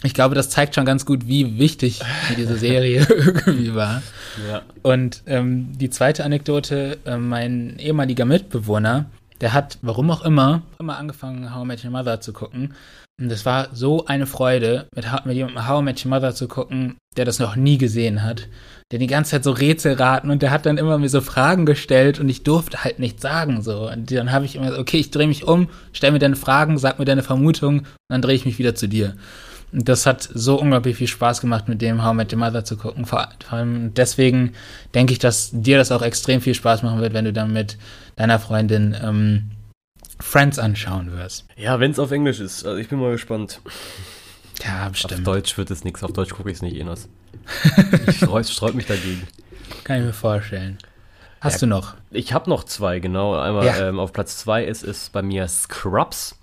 ich glaube, das zeigt schon ganz gut, wie wichtig diese Serie <laughs> irgendwie war. Ja. Und ähm, die zweite Anekdote, äh, mein ehemaliger Mitbewohner, der hat, warum auch immer, immer angefangen, How I Met Your Mother zu gucken. Und es war so eine Freude, mit, mit jemandem How I Met Your Mother zu gucken, der das noch nie gesehen hat. Der die ganze Zeit so Rätsel raten und der hat dann immer mir so Fragen gestellt und ich durfte halt nichts sagen. So. Und dann habe ich immer so, okay, ich drehe mich um, stell mir deine Fragen, sag mir deine Vermutung und dann drehe ich mich wieder zu dir. Und das hat so unglaublich viel Spaß gemacht, mit dem How I Met Your Mother zu gucken. Vor allem deswegen denke ich, dass dir das auch extrem viel Spaß machen wird, wenn du dann mit deiner Freundin ähm, Friends anschauen wirst. Ja, wenn es auf Englisch ist. Also ich bin mal gespannt. Ja, bestimmt. Auf Deutsch wird es nichts. Auf Deutsch gucke ich es nicht, Enos. Ich sträub mich dagegen. Kann ich mir vorstellen. Hast ja, du noch? Ich habe noch zwei, genau. Einmal ja. ähm, auf Platz zwei ist es bei mir Scrubs.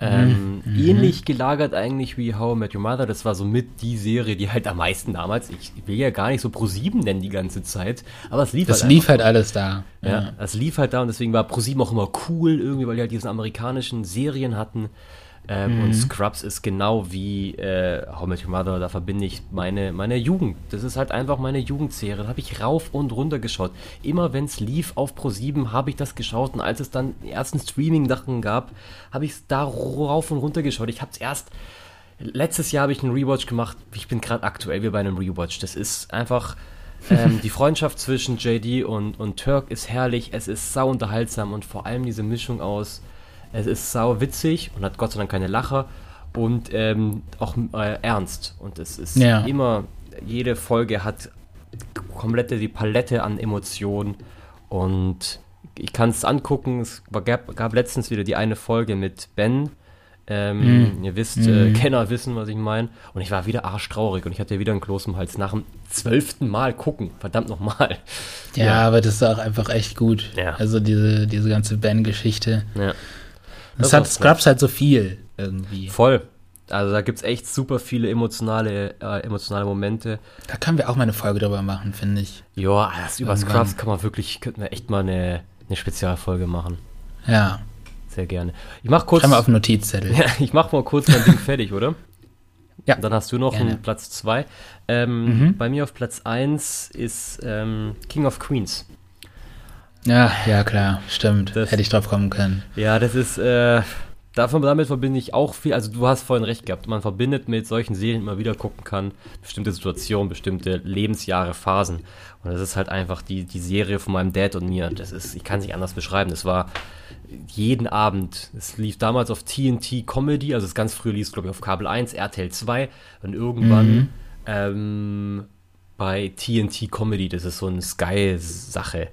Ähm, mhm. Ähnlich gelagert eigentlich wie How I Met Your Mother. Das war so mit die Serie, die halt am meisten damals, ich will ja gar nicht so Pro 7 nennen die ganze Zeit, aber es lief das halt. Das lief halt alles da. Ja, es lief halt da und deswegen war Pro 7 auch immer cool irgendwie, weil die halt diese amerikanischen Serien hatten. Ähm, mhm. Und Scrubs ist genau wie äh, How Met Your Mother, da verbinde ich meine, meine Jugend. Das ist halt einfach meine Jugendserie. Da habe ich rauf und runter geschaut. Immer wenn es lief auf Pro7, habe ich das geschaut. Und als es dann die ersten Streaming-Sachen gab, habe ich es da rauf und runter geschaut. Ich habe es erst. Letztes Jahr habe ich einen Rewatch gemacht. Ich bin gerade aktuell wie bei einem Rewatch. Das ist einfach. ähm, <laughs> die Freundschaft zwischen JD und, und Turk ist herrlich. Es ist sau unterhaltsam und vor allem diese Mischung aus es ist sau witzig und hat Gott sei Dank keine Lacher und ähm, auch äh, ernst. Und es ist ja. immer, jede Folge hat komplette die Palette an Emotionen und ich kann es angucken. Es gab, gab, letztens wieder die eine Folge mit Ben. Ähm, mm. Ihr wisst, mm. äh, Kenner wissen, was ich meine. Und ich war wieder arschtraurig und ich hatte wieder einen Kloß im Hals nach dem zwölften Mal gucken. Verdammt nochmal. Ja, ja, aber das ist auch einfach echt gut. Ja. Also diese, diese ganze Ben-Geschichte. Ja. Das, hat Scrubs halt so viel irgendwie. Voll. Also da gibt es echt super viele emotionale, äh, emotionale Momente. Da können wir auch mal eine Folge drüber machen, finde ich. Ja, über Scrubs kann man wirklich, könnten wir echt mal eine eine Spezialfolge machen. Ja. Sehr gerne. Ich mach kurz. Schreib mal auf den Notizzettel. Ja, <laughs> ich mach mal kurz mein Ding fertig, oder? Ja. Dann hast du noch Gerne. einen Platz 2. Ähm, Mhm. Bei mir auf Platz 1 ist ähm, King of Queens. Ja, ja, klar, stimmt. Das- Hätte ich drauf kommen können. Ja, das ist, äh, davon, damit verbinde ich auch viel, also du hast vorhin recht gehabt, man verbindet mit solchen Serien immer wieder gucken kann, bestimmte Situationen, bestimmte Lebensjahre, Phasen. Und das ist halt einfach die, die Serie von meinem Dad und mir. Das ist, ich kann es nicht anders beschreiben. Das war jeden Abend, es lief damals auf TNT Comedy, also das ganz früh lief es, glaube ich, auf Kabel 1, RTL 2 und irgendwann Mhm. ähm, bei TNT Comedy, das ist so eine Sky-Sache.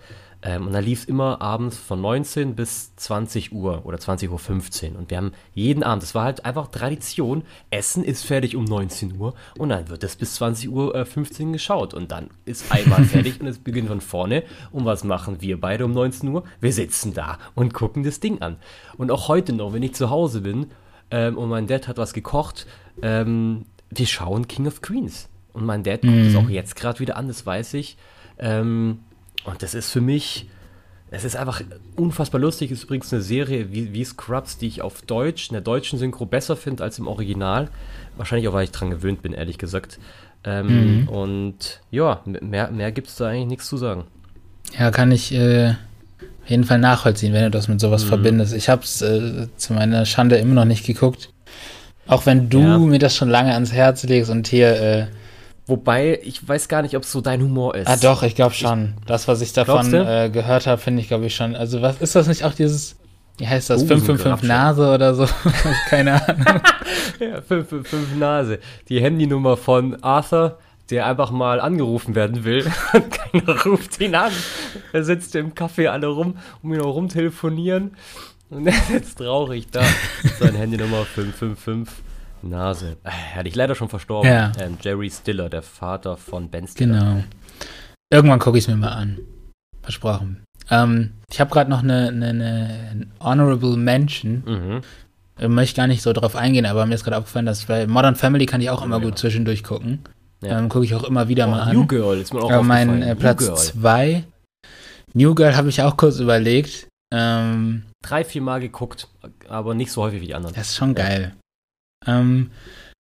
Ähm, und da lief es immer abends von 19 bis 20 Uhr oder 20.15 Uhr. Und wir haben jeden Abend, das war halt einfach Tradition, Essen ist fertig um 19 Uhr und dann wird es bis 20 Uhr äh, 15 geschaut. Und dann ist einmal <laughs> fertig und es beginnt von vorne. Und was machen wir beide um 19 Uhr? Wir sitzen da und gucken das Ding an. Und auch heute noch, wenn ich zu Hause bin ähm, und mein Dad hat was gekocht, ähm, wir schauen King of Queens. Und mein Dad guckt es auch jetzt gerade wieder an, das weiß ich. Ähm, und das ist für mich, es ist einfach unfassbar lustig. Ist übrigens eine Serie wie, wie Scrubs, die ich auf Deutsch, in der deutschen Synchro besser finde als im Original. Wahrscheinlich auch, weil ich dran gewöhnt bin, ehrlich gesagt. Ähm, Und ja, mehr, mehr gibt es da eigentlich nichts zu sagen. Ja, kann ich äh, auf jeden Fall nachvollziehen, wenn du das mit sowas Mhm. verbindest. Ich habe es äh, zu meiner Schande immer noch nicht geguckt. Auch wenn du Ja. mir das schon lange ans Herz legst und hier, äh, Wobei, ich weiß gar nicht, ob es so dein Humor ist. ah doch, ich glaube schon. Das, was ich davon äh, gehört habe, finde ich, glaube ich schon. Also was ist das nicht auch dieses, wie heißt das, Oh, so ein 555 Grabstein. Nase oder so? <laughs> Keine Ahnung. <laughs> Ja, 555 Nase. Die Handynummer von Arthur, der einfach mal angerufen werden will. <laughs> Und keiner ruft ihn an. Er sitzt im Café alle rum, um ihn auch rumtelefonieren. Und er sitzt traurig da. Seine Handynummer 555 Nase. Äh, Hatte ich leider schon verstorben. Ja. Ähm, Jerry Stiller, der Vater von Ben Stiller. Genau. Irgendwann gucke ich es mir mal an. Versprochen. Ähm, ich habe gerade noch eine, eine, eine Honorable Mention. Mhm. Ich möchte gar nicht so drauf eingehen, aber mir ist gerade aufgefallen, dass bei Modern Family kann ich auch immer Ja. gut zwischendurch gucken. Ja. Ähm, gucke ich auch immer wieder mal Oh, New an. Girl ist mir auch Aber mein äh, New Platz Girl. 2, New Girl, habe ich auch kurz überlegt. Ähm, Drei, vier Mal geguckt, aber nicht so häufig wie die anderen. das ist schon geil. Ähm,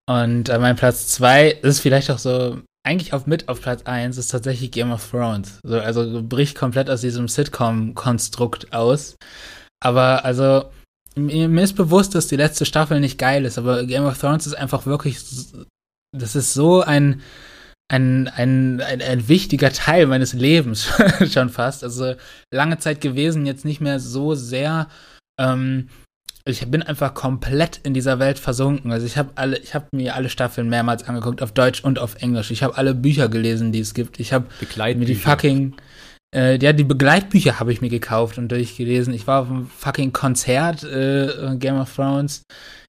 und äh, mein Platz 2 ist vielleicht auch so, eigentlich auf mit auf Platz 1 ist tatsächlich Game of Thrones. So, also bricht komplett aus diesem Sitcom-Konstrukt aus. Aber also, mir, ist bewusst, dass die letzte Staffel nicht geil ist, aber Game of Thrones ist einfach wirklich, das ist so ein, ein, ein, ein, ein wichtiger Teil meines Lebens <laughs> schon fast. Also lange Zeit gewesen, jetzt nicht mehr so sehr. Ähm, ich bin einfach komplett in dieser Welt versunken. Also ich habe alle, ich habe mir alle Staffeln mehrmals angeguckt, auf Deutsch und auf Englisch. Ich habe alle Bücher gelesen, die es gibt. Ich habe mir die Begleitbücher. fucking, äh, ja, die Begleitbücher habe ich mir gekauft und durchgelesen. Ich war auf einem fucking Konzert äh, Game of Thrones.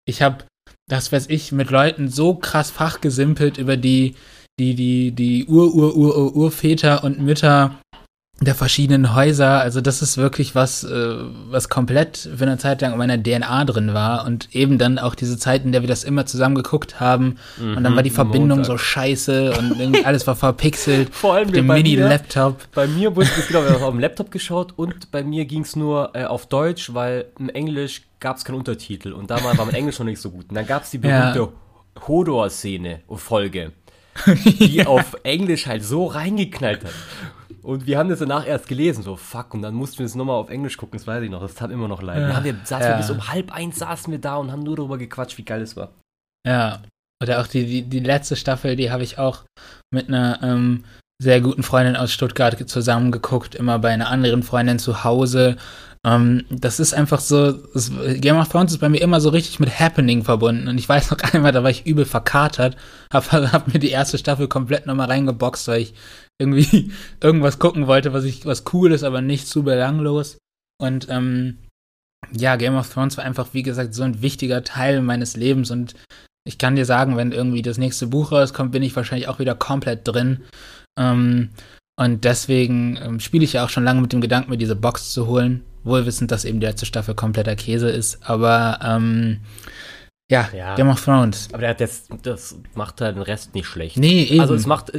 Ich habe, das weiß ich, mit Leuten so krass fachgesimpelt über die, die, die, die Ur, Ur, Ur, Ur, Urväter und Mütter der verschiedenen Häuser. Also das ist wirklich was, äh, was komplett für eine Zeit lang in meiner DNA drin war und eben dann auch diese Zeit, in der wir das immer zusammen geguckt haben und dann war die Mhm, Verbindung Montag. so scheiße und irgendwie <laughs> alles war verpixelt. Vor allem Mit dem Mini-Laptop. Bei mir wurde <laughs> es haben auf dem Laptop geschaut und bei mir ging es nur äh, auf Deutsch, weil im Englisch gab es keinen Untertitel und damals war mein Englisch noch nicht so gut. Und dann gab es die <laughs> Ja. berühmte Hodor-Szene, Folge, die auf Englisch halt so reingeknallt hat. Und wir haben das danach erst gelesen, so fuck, und dann mussten wir es nochmal auf Englisch gucken, das weiß ich noch, das tat immer noch leid. Ja. Dann wir, saßen Ja. wir bis um halb eins saßen wir da und haben nur darüber gequatscht, wie geil es war. Ja. Oder auch die, die, die letzte Staffel, die habe ich auch mit einer ähm, sehr guten Freundin aus Stuttgart zusammengeguckt, immer bei einer anderen Freundin zu Hause. Ähm, das ist einfach so, es, Game of Thrones ist bei mir immer so richtig mit Happening verbunden. Und ich weiß noch <laughs> einmal, da war ich übel verkatert, hab, <laughs> hab mir die erste Staffel komplett nochmal reingeboxt, weil ich irgendwie <laughs> irgendwas gucken wollte, was ich, was cool ist, aber nicht zu belanglos. Und ähm, ja, Game of Thrones war einfach, wie gesagt, so ein wichtiger Teil meines Lebens und ich kann dir sagen, wenn irgendwie das nächste Buch rauskommt, bin ich wahrscheinlich auch wieder komplett drin. Ähm, und deswegen ähm, spiele ich ja auch schon lange mit dem Gedanken, mir diese Box zu holen. Wohl wissend, dass eben die letzte Staffel kompletter Käse ist. Aber ähm, ja, Ja. Game of Thrones. Aber der hat jetzt, das macht halt den Rest nicht schlecht. Nee, eben. Also es macht,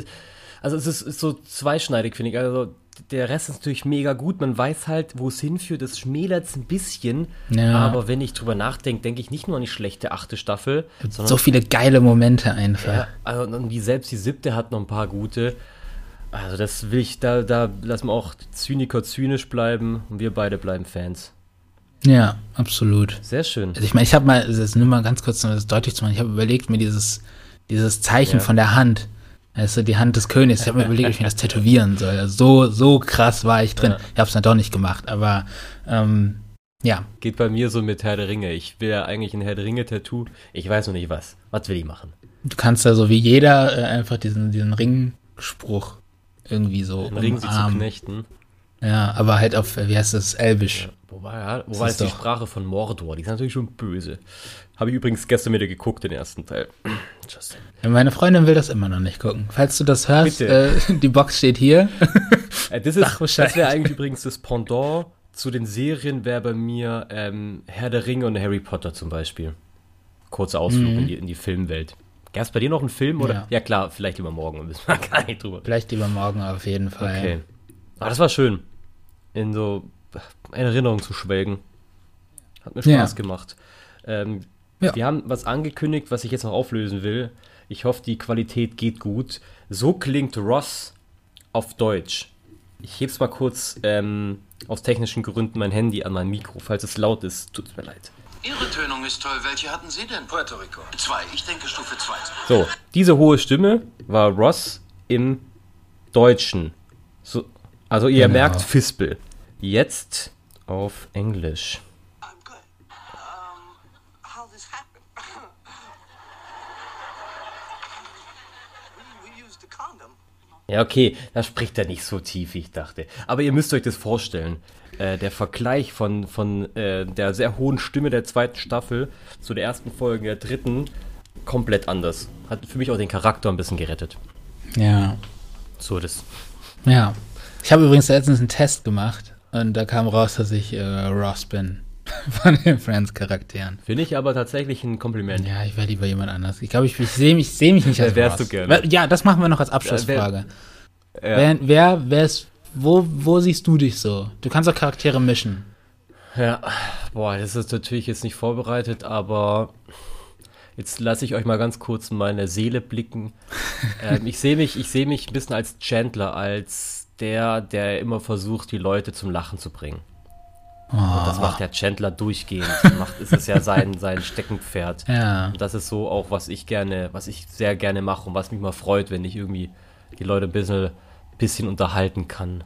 also es ist, ist so zweischneidig, finde ich. Also der Rest ist natürlich mega gut. Man weiß halt, wo es hinführt. Das schmälert es ein bisschen. Ja. Aber wenn ich drüber nachdenke, denke ich nicht nur an die schlechte achte Staffel, sondern So viele geile Momente einfach. ja, also, und die, selbst die siebte hat noch ein paar gute. Also das will ich, da, da lassen wir auch Zyniker zynisch bleiben und wir beide bleiben Fans. Ja, absolut. Sehr schön. Also ich meine, ich habe mal, das nur mal ganz kurz, um das deutlich zu machen, ich habe überlegt, mir dieses, dieses Zeichen Ja. von der Hand, also die Hand des Königs, ich habe mir <laughs> überlegt, ob ich mir das tätowieren soll. Also so, so krass war ich drin. Ja. Ich habe es dann doch nicht gemacht, aber ähm, ja, Geht bei mir so mit Herr der Ringe. Ich will ja eigentlich ein Herr der Ringe-Tattoo. Ich weiß noch nicht was. Was will ich machen? du kannst da so wie jeder äh, einfach diesen, diesen Ringspruch irgendwie so Ein Ring sie zu knechten. Ja, aber halt auf, wie heißt das, Elbisch. Ja, wobei, ja, wobei ist ist die doch- Sprache von Mordor. Die ist natürlich schon böse. Habe ich übrigens gestern wieder geguckt, den ersten Teil. <clears throat> Just Ja, Meine Freundin will das immer noch nicht gucken. Falls du das hörst, äh, <laughs> die Box steht hier. <laughs> Äh, das ist, das wäre eigentlich übrigens das Pendant zu den Serien, wäre bei mir ähm, Herr der Ringe und Harry Potter zum Beispiel. Kurzer Ausflug in, die, in die Filmwelt. Gab es bei dir noch einen Film? Oder? Mhm. Ja. Ja, klar, vielleicht lieber morgen. <laughs> Müssen wir gar nicht drüber. Vielleicht lieber morgen auf jeden Fall. Okay. Aber das war schön. In so Erinnerungen zu schwelgen. Hat mir Ja. Spaß gemacht. Ähm, Ja. Wir haben was angekündigt, was ich jetzt noch auflösen will. Ich hoffe, die Qualität geht gut. So klingt Ross auf Deutsch. Ich heb's mal kurz ähm, aus technischen Gründen mein Handy an mein Mikro. Falls es laut ist, tut's mir leid. Ihre Tönung ist toll. Welche hatten Sie denn? Puerto Rico. Zwei. Ich denke Stufe zwei. So, diese hohe Stimme war Ross im Deutschen. So, also ihr Genau. merkt Fispel. Jetzt auf Englisch. Um. <laughs> Ja, okay, da spricht er nicht so tief, wie ich dachte. Aber ihr müsst euch das vorstellen. Äh, der Vergleich von, von äh, der sehr hohen Stimme der zweiten Staffel zu der ersten Folge der dritten komplett anders. Hat für mich auch den Charakter ein bisschen gerettet. Ja. So, das. Ja. Ich habe übrigens letztens einen Test gemacht und da kam raus, dass ich äh, Ross bin. <laughs> Von den Friends-Charakteren. Finde ich aber tatsächlich ein Kompliment. Ja, ich wäre lieber jemand anders. Ich glaube, ich, ich sehe mich, seh mich nicht als wärst Ross. du gerne? Ja, das machen wir noch als Abschlussfrage. Ja. Wer, wer, wer ist, wo, wo siehst du dich so? Du kannst auch Charaktere mischen. Ja, boah, das ist natürlich jetzt nicht vorbereitet, aber jetzt lasse ich euch mal ganz kurz in meine Seele blicken. <laughs> ähm, ich sehe mich, ich sehe mich ein bisschen als Chandler, als der, der immer versucht, die Leute zum Lachen zu bringen. Und das macht der Chandler durchgehend. Macht, ist es ja sein, <laughs> sein Steckenpferd. Ja. Und das ist so auch, was ich gerne, was ich sehr gerne mache und was mich mal freut, wenn ich irgendwie die Leute ein bisschen, bisschen unterhalten kann.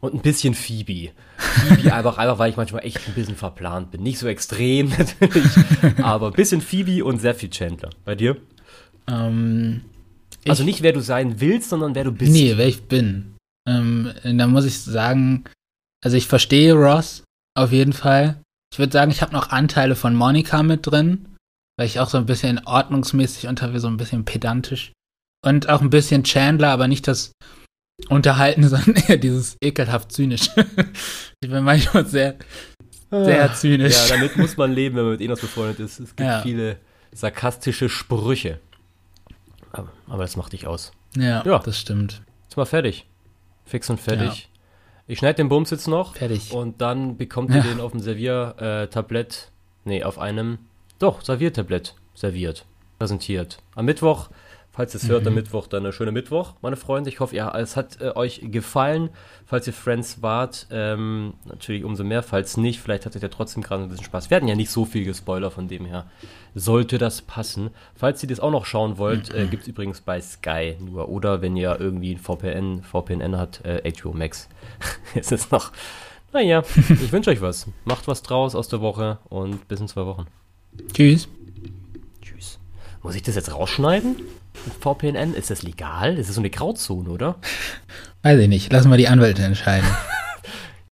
Und ein bisschen Phoebe. Phoebe <laughs> einfach, einfach, weil ich manchmal echt ein bisschen verplant bin. Nicht so extrem <laughs> natürlich, aber ein bisschen Phoebe und sehr viel Chandler. Bei dir? Ähm, Also ich- nicht, wer du sein willst, sondern wer du bist. Nee, wer ich bin. Ähm, da muss ich sagen, also ich verstehe Ross auf jeden Fall. Ich würde sagen, ich habe noch Anteile von Monika mit drin, weil ich auch so ein bisschen ordnungsmäßig unterwegs, so ein bisschen pedantisch. Und auch ein bisschen Chandler, aber nicht das Unterhalten, <laughs> sondern eher dieses ekelhaft zynisch. <laughs> ich bin manchmal sehr, sehr zynisch. Ja, damit muss man leben, wenn man mit Enos befreundet ist. Es gibt Ja. viele sarkastische Sprüche. Aber, aber das macht dich aus. ja, Ja. das stimmt. Ist mal fertig. Fix und fertig. Ich schneide den Bums jetzt noch. Fertig. Und dann bekommt Ja. ihr den auf dem Serviertablett. nee, auf einem. Doch, Serviertablett serviert. Präsentiert. Am Mittwoch, falls ihr es hört, am Mhm. Mittwoch, dann eine schöne Mittwoch, meine Freunde. Ich hoffe, ja, es hat äh, euch gefallen. Falls ihr Friends wart, ähm, natürlich umso mehr. Falls nicht, vielleicht hattet ihr trotzdem gerade ein bisschen Spaß. Wir hatten ja nicht so viel gespoilert, von dem her sollte das passen. Falls ihr das auch noch schauen wollt, Mhm. äh, gibt es übrigens bei Sky nur. Oder wenn ihr irgendwie ein VPN, VPN hat, äh, HBO Max. <laughs> es ist noch. Naja, <laughs> ich wünsche euch was. Macht was draus aus der Woche und bis in zwei Wochen. Tschüss. Tschüss. Muss ich das jetzt rausschneiden? Mit VPN? Ist das legal? Das ist so eine Grauzone, oder? Weiß ich nicht. Lassen wir die Anwälte entscheiden. <laughs>